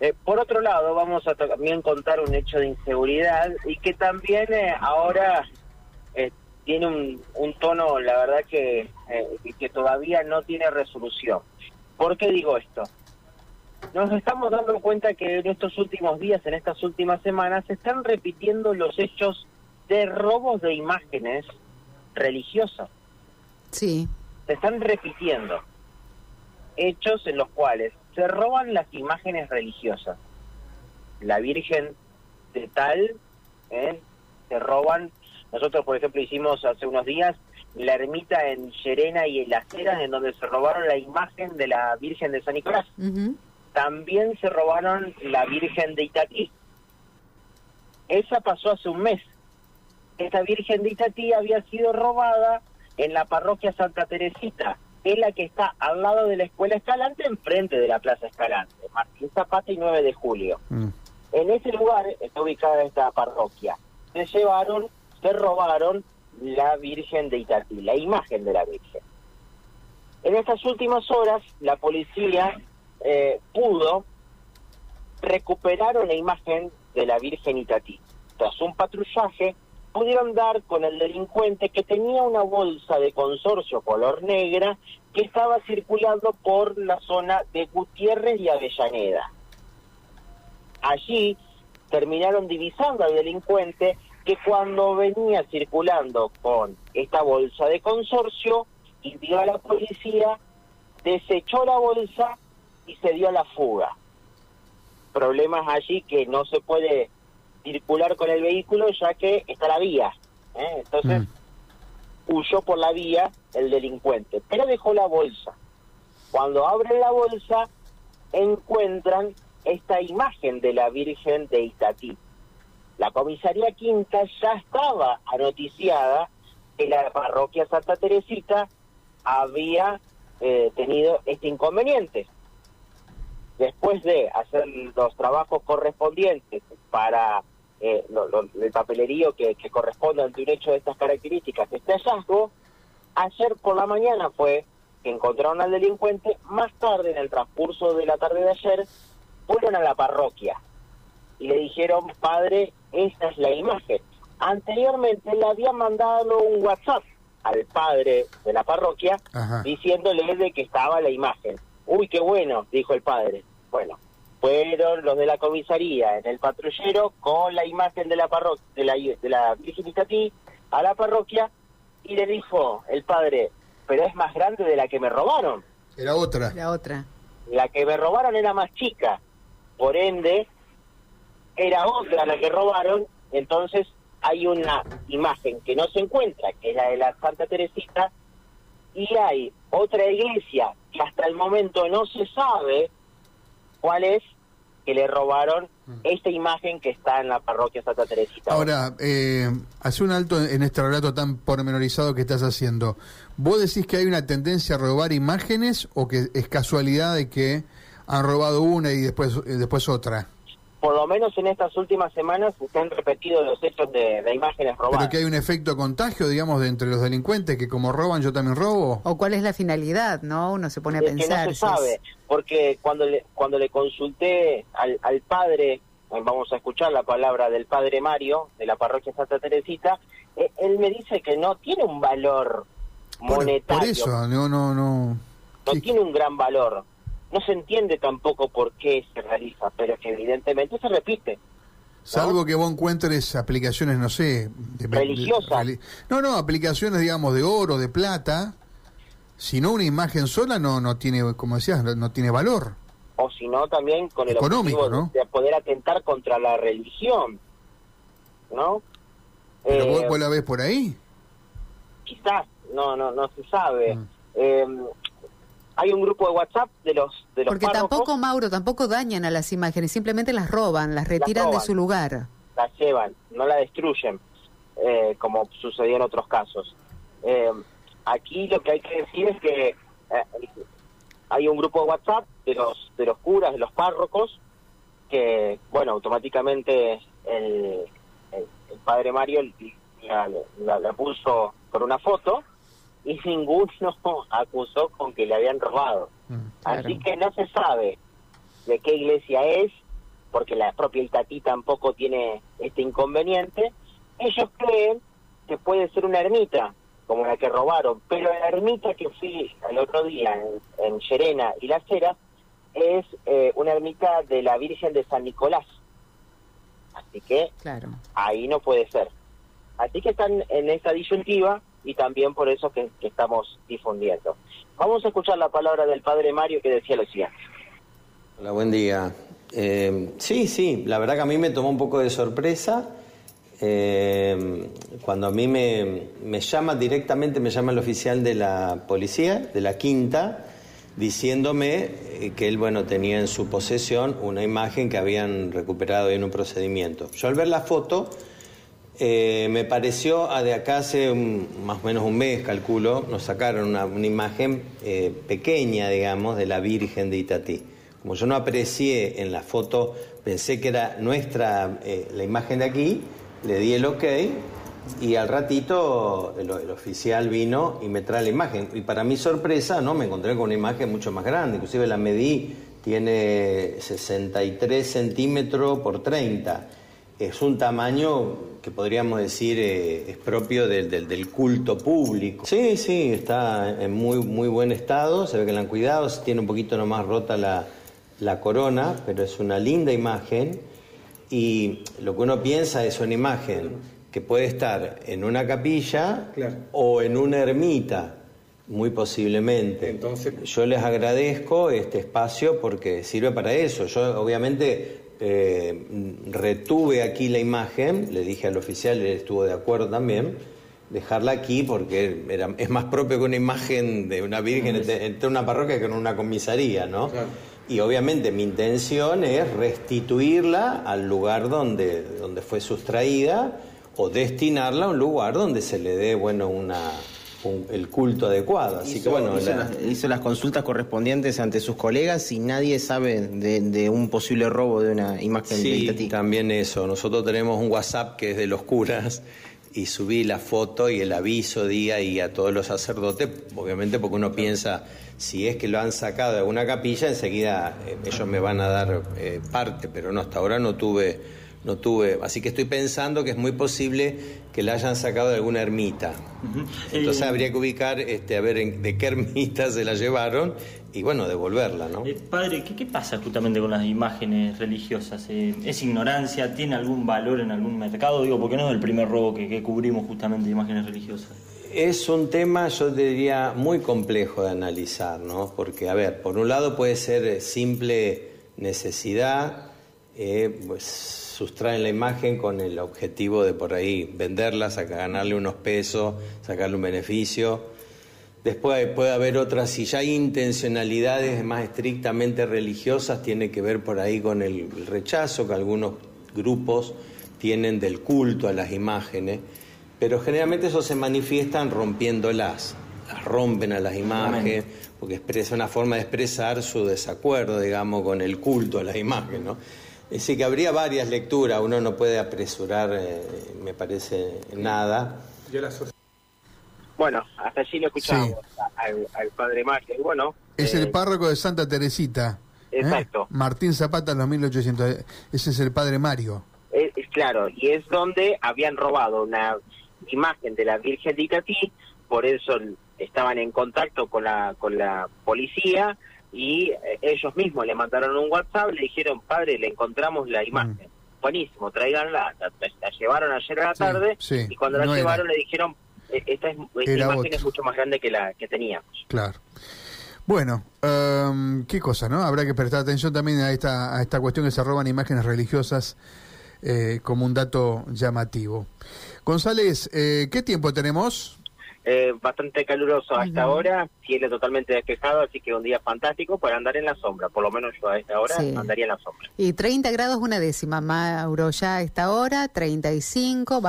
Eh, por otro lado, vamos a también contar un hecho de inseguridad y que también eh, ahora eh, tiene un, un, tono, la verdad que, que todavía no tiene resolución. ¿Por qué digo esto? Nos estamos dando cuenta que en estos últimos días, en estas últimas semanas, se están repitiendo los hechos de robos de imágenes religiosas. Sí. Se están repitiendo hechos en los cuales se roban las imágenes religiosas. La Virgen de tal, ¿eh? se roban. Nosotros, por ejemplo, hicimos hace unos días la ermita en Llerena y en Las Heras, en donde se robaron la imagen de la Virgen de San Nicolás. También se robaron la Virgen de Itatí. Esa pasó hace un mes. Esta Virgen de Itatí había sido robada en la parroquia Santa Teresita, es la que está al lado de la Escuela Escalante, enfrente de la Plaza Escalante, Martín Zapata y 9 de julio. Mm. En ese lugar está ubicada esta parroquia. Se llevaron, se robaron la Virgen de Itatí, la imagen de la Virgen. En estas últimas horas, la policía eh, pudo recuperar una imagen de la Virgen Itatí. Tras un patrullaje, pudieron dar con el delincuente que tenía una bolsa de consorcio color negra que estaba circulando por la zona de Gutiérrez y Avellaneda. Allí terminaron divisando al delincuente que cuando venía circulando con esta bolsa de consorcio y vio a la policía, desechó la bolsa y se dio a la fuga. Problemas allí que no se puede circular con el vehículo ya que está la vía. ¿eh? Entonces mm. huyó por la vía el delincuente, pero dejó la bolsa. Cuando abren la bolsa encuentran esta imagen de la Virgen de Itatí. La comisaría quinta ya estaba anoticiada que la parroquia Santa Teresita había eh, tenido este inconveniente. Después de hacer los trabajos correspondientes para eh, el papelerío que, corresponde ante un hecho de estas características, este hallazgo, ayer por la mañana fue que encontraron al delincuente, más tarde, en el transcurso de la tarde de ayer, fueron a la parroquia y le dijeron, padre, esta es la imagen. Anteriormente le habían mandado un WhatsApp al padre de la parroquia diciéndole de que estaba la imagen. Uy, qué bueno, dijo el padre. Bueno, fueron los de la comisaría en el patrullero con la imagen de la parroquia, de la, de la Virgen a la parroquia y le dijo el padre, pero es más grande de la que me robaron. Era otra. La otra. La que me robaron era más chica, por ende era otra la que robaron, entonces hay una imagen que no se encuentra, que es la de la Santa Teresita, y hay otra iglesia que hasta el momento no se sabe cuál es que le robaron esta imagen que está en la parroquia Santa Teresita. Ahora, eh, hace un alto en este relato tan pormenorizado que estás haciendo. ¿Vos decís que hay una tendencia a robar imágenes o que es casualidad de que han robado una y después, después otra? Por lo menos en estas últimas semanas se han repetido los hechos de, imágenes robadas. ¿Pero que hay un efecto contagio, digamos, de entre los delincuentes, que como roban yo también robo? ¿O cuál es la finalidad, no? Uno se pone a pensar. Que no se sabe, porque cuando le, cuando le consulté al, al padre, vamos a escuchar la palabra del padre Mario, de la parroquia Santa Teresita, eh, él me dice que no tiene un valor monetario. Por, eso, no, no, no. No tiene un gran valor no se entiende tampoco por qué se realiza, pero que evidentemente se repite. Salvo que vos encuentres aplicaciones, no sé... religiosas. no, no, aplicaciones, digamos, de oro, de plata. Si no, una imagen sola no, no tiene, como decías, no, tiene valor. O si no, también con el Económico, objetivo de poder atentar contra la religión. ¿No? ¿Pero vos, eh, la ves por ahí? Quizás, no, no, no se sabe. Mm. Eh, hay un grupo de WhatsApp de los de los Porque tampoco, Mauro, tampoco dañan a las imágenes, simplemente las roban, las retiran de su lugar. Las llevan, no la destruyen, eh, como sucedió en otros casos. Eh, aquí lo que hay que decir es que eh, hay un grupo de WhatsApp de los de los curas, de los párrocos, que, bueno, automáticamente el, el, padre Mario la, la puso por una foto y ninguno acusó con que le habían robado. Mm, Así que no se sabe de qué iglesia es, porque la propia Itatí tampoco tiene este inconveniente, ellos creen que puede ser una ermita, como la que robaron, pero la ermita que fui el otro día en, en Llerena y Las Heras es eh, una ermita de la Virgen de San Nicolás. Así que Claro. ahí no puede ser. Así que están en esa disyuntiva y también por eso que, estamos difundiendo. Vamos a escuchar la palabra del padre Mario que decía lo siguiente. Hola, buen día. Eh, sí, sí, la verdad que a mí me tomó un poco de sorpresa. eh, cuando a mí me, me llama directamente, me llama el oficial de la policía, de la quinta, diciéndome eh, que él, bueno, tenía en su posesión una imagen que habían recuperado en un procedimiento. Yo al ver la foto, eh, me pareció, a de acá hace un- más o menos un mes, calculo, nos sacaron una, imagen eh, pequeña, digamos, de la Virgen de Itatí. Como yo no aprecié en la foto, pensé que era nuestra, eh, la imagen de aquí, le di el ok y al ratito el, el oficial vino y me trae la imagen. Y para mi sorpresa, no, me encontré con una imagen mucho más grande, inclusive la medí, tiene 63 centímetros por 30 es un tamaño que podríamos decir eh, es propio del, del- del culto público. Sí, sí, está en muy, muy buen estado, se ve que la han cuidado, tiene un poquito nomás rota la, la corona, pero es una linda imagen y lo que uno piensa es una imagen que puede estar en una capilla o en una ermita, muy posiblemente. Entonces- Yo les agradezco este espacio porque sirve para eso. Yo obviamente eh, retuve aquí la imagen, le dije al oficial, él estuvo de acuerdo también, dejarla aquí porque era, es más propio que una imagen de una virgen entre, entre una parroquia que en una comisaría, ¿no? Claro. Y obviamente mi intención es restituirla al lugar donde, donde fue sustraída o destinarla a un lugar donde se le dé, bueno, una, un- el culto adecuado. Así que hizo, bueno, hizo la- las, hizo las consultas correspondientes ante sus colegas y nadie sabe de, de un posible robo de una imagen Sí, también eso. Nosotros tenemos un WhatsApp que es de los curas y subí la foto y el aviso día y a todos los sacerdotes, obviamente porque uno piensa, si es que lo han sacado de alguna capilla, enseguida eh, ellos me van a dar eh, parte, pero no, hasta ahora no tuve, no tuve. Así que estoy pensando que es muy posible que la hayan sacado de alguna ermita. Entonces Eh, habría que ubicar, este, a ver en- de qué ermita se la llevaron y bueno, devolverla, ¿no? Eh, padre, ¿qué, qué pasa justamente con las imágenes religiosas? Eh, ¿Es ignorancia? ¿Tiene algún valor en algún mercado? Digo, porque no es el primer robo que, que cubrimos justamente de imágenes religiosas. Es un tema, yo diría, muy complejo de analizar, ¿no? Porque, a ver, por un lado puede ser simple necesidad, eh, pues sustraen la imagen con el objetivo de por ahí venderla, saca- ganarle unos pesos, sacarle un beneficio. Después puede haber otras, si ya hay intencionalidades más estrictamente religiosas, tiene que ver por ahí con el, rechazo que algunos grupos tienen del culto a las imágenes, pero generalmente eso se manifiestan rompiéndolas, las rompen a las imágenes, porque expresa una forma de expresar su desacuerdo, digamos, con el culto a las imágenes, ¿no? Es decir, que habría varias lecturas, uno no puede apresurar, eh, me parece, nada. Yo la Bueno, hasta allí lo escuchábamos al, al padre Mario. Y bueno, Es eh, el párroco de Santa Teresita. ¿eh? Exacto. Martín Zapata, en los 1800. Ese es el padre Mario. Es, es claro, y es donde habían robado una imagen de la Virgen de Itatí, por eso estaban en contacto con la, con la policía y eh, ellos mismos le mandaron un WhatsApp, le dijeron, padre, le encontramos la imagen. Buenísimo, tráiganla, la, la- la llevaron ayer a la Sí, tarde sí, y cuando la no era. llevaron le dijeron, "Eh, esta, es, esta imagen es mucho más grande que la que teníamos. Claro. Bueno, em, qué cosa, ¿no? Habrá que prestar atención también a esta, a esta cuestión que se roban imágenes religiosas eh, como un dato llamativo. González, eh, ¿qué tiempo tenemos? Eh, bastante caluroso a esta hora, cielo totalmente despejado, así que un día fantástico para andar en la sombra, por lo menos yo a esta hora Sí. andaría en la sombra. Y 30 grados una décima, Mauro, ya a esta hora, 35. va-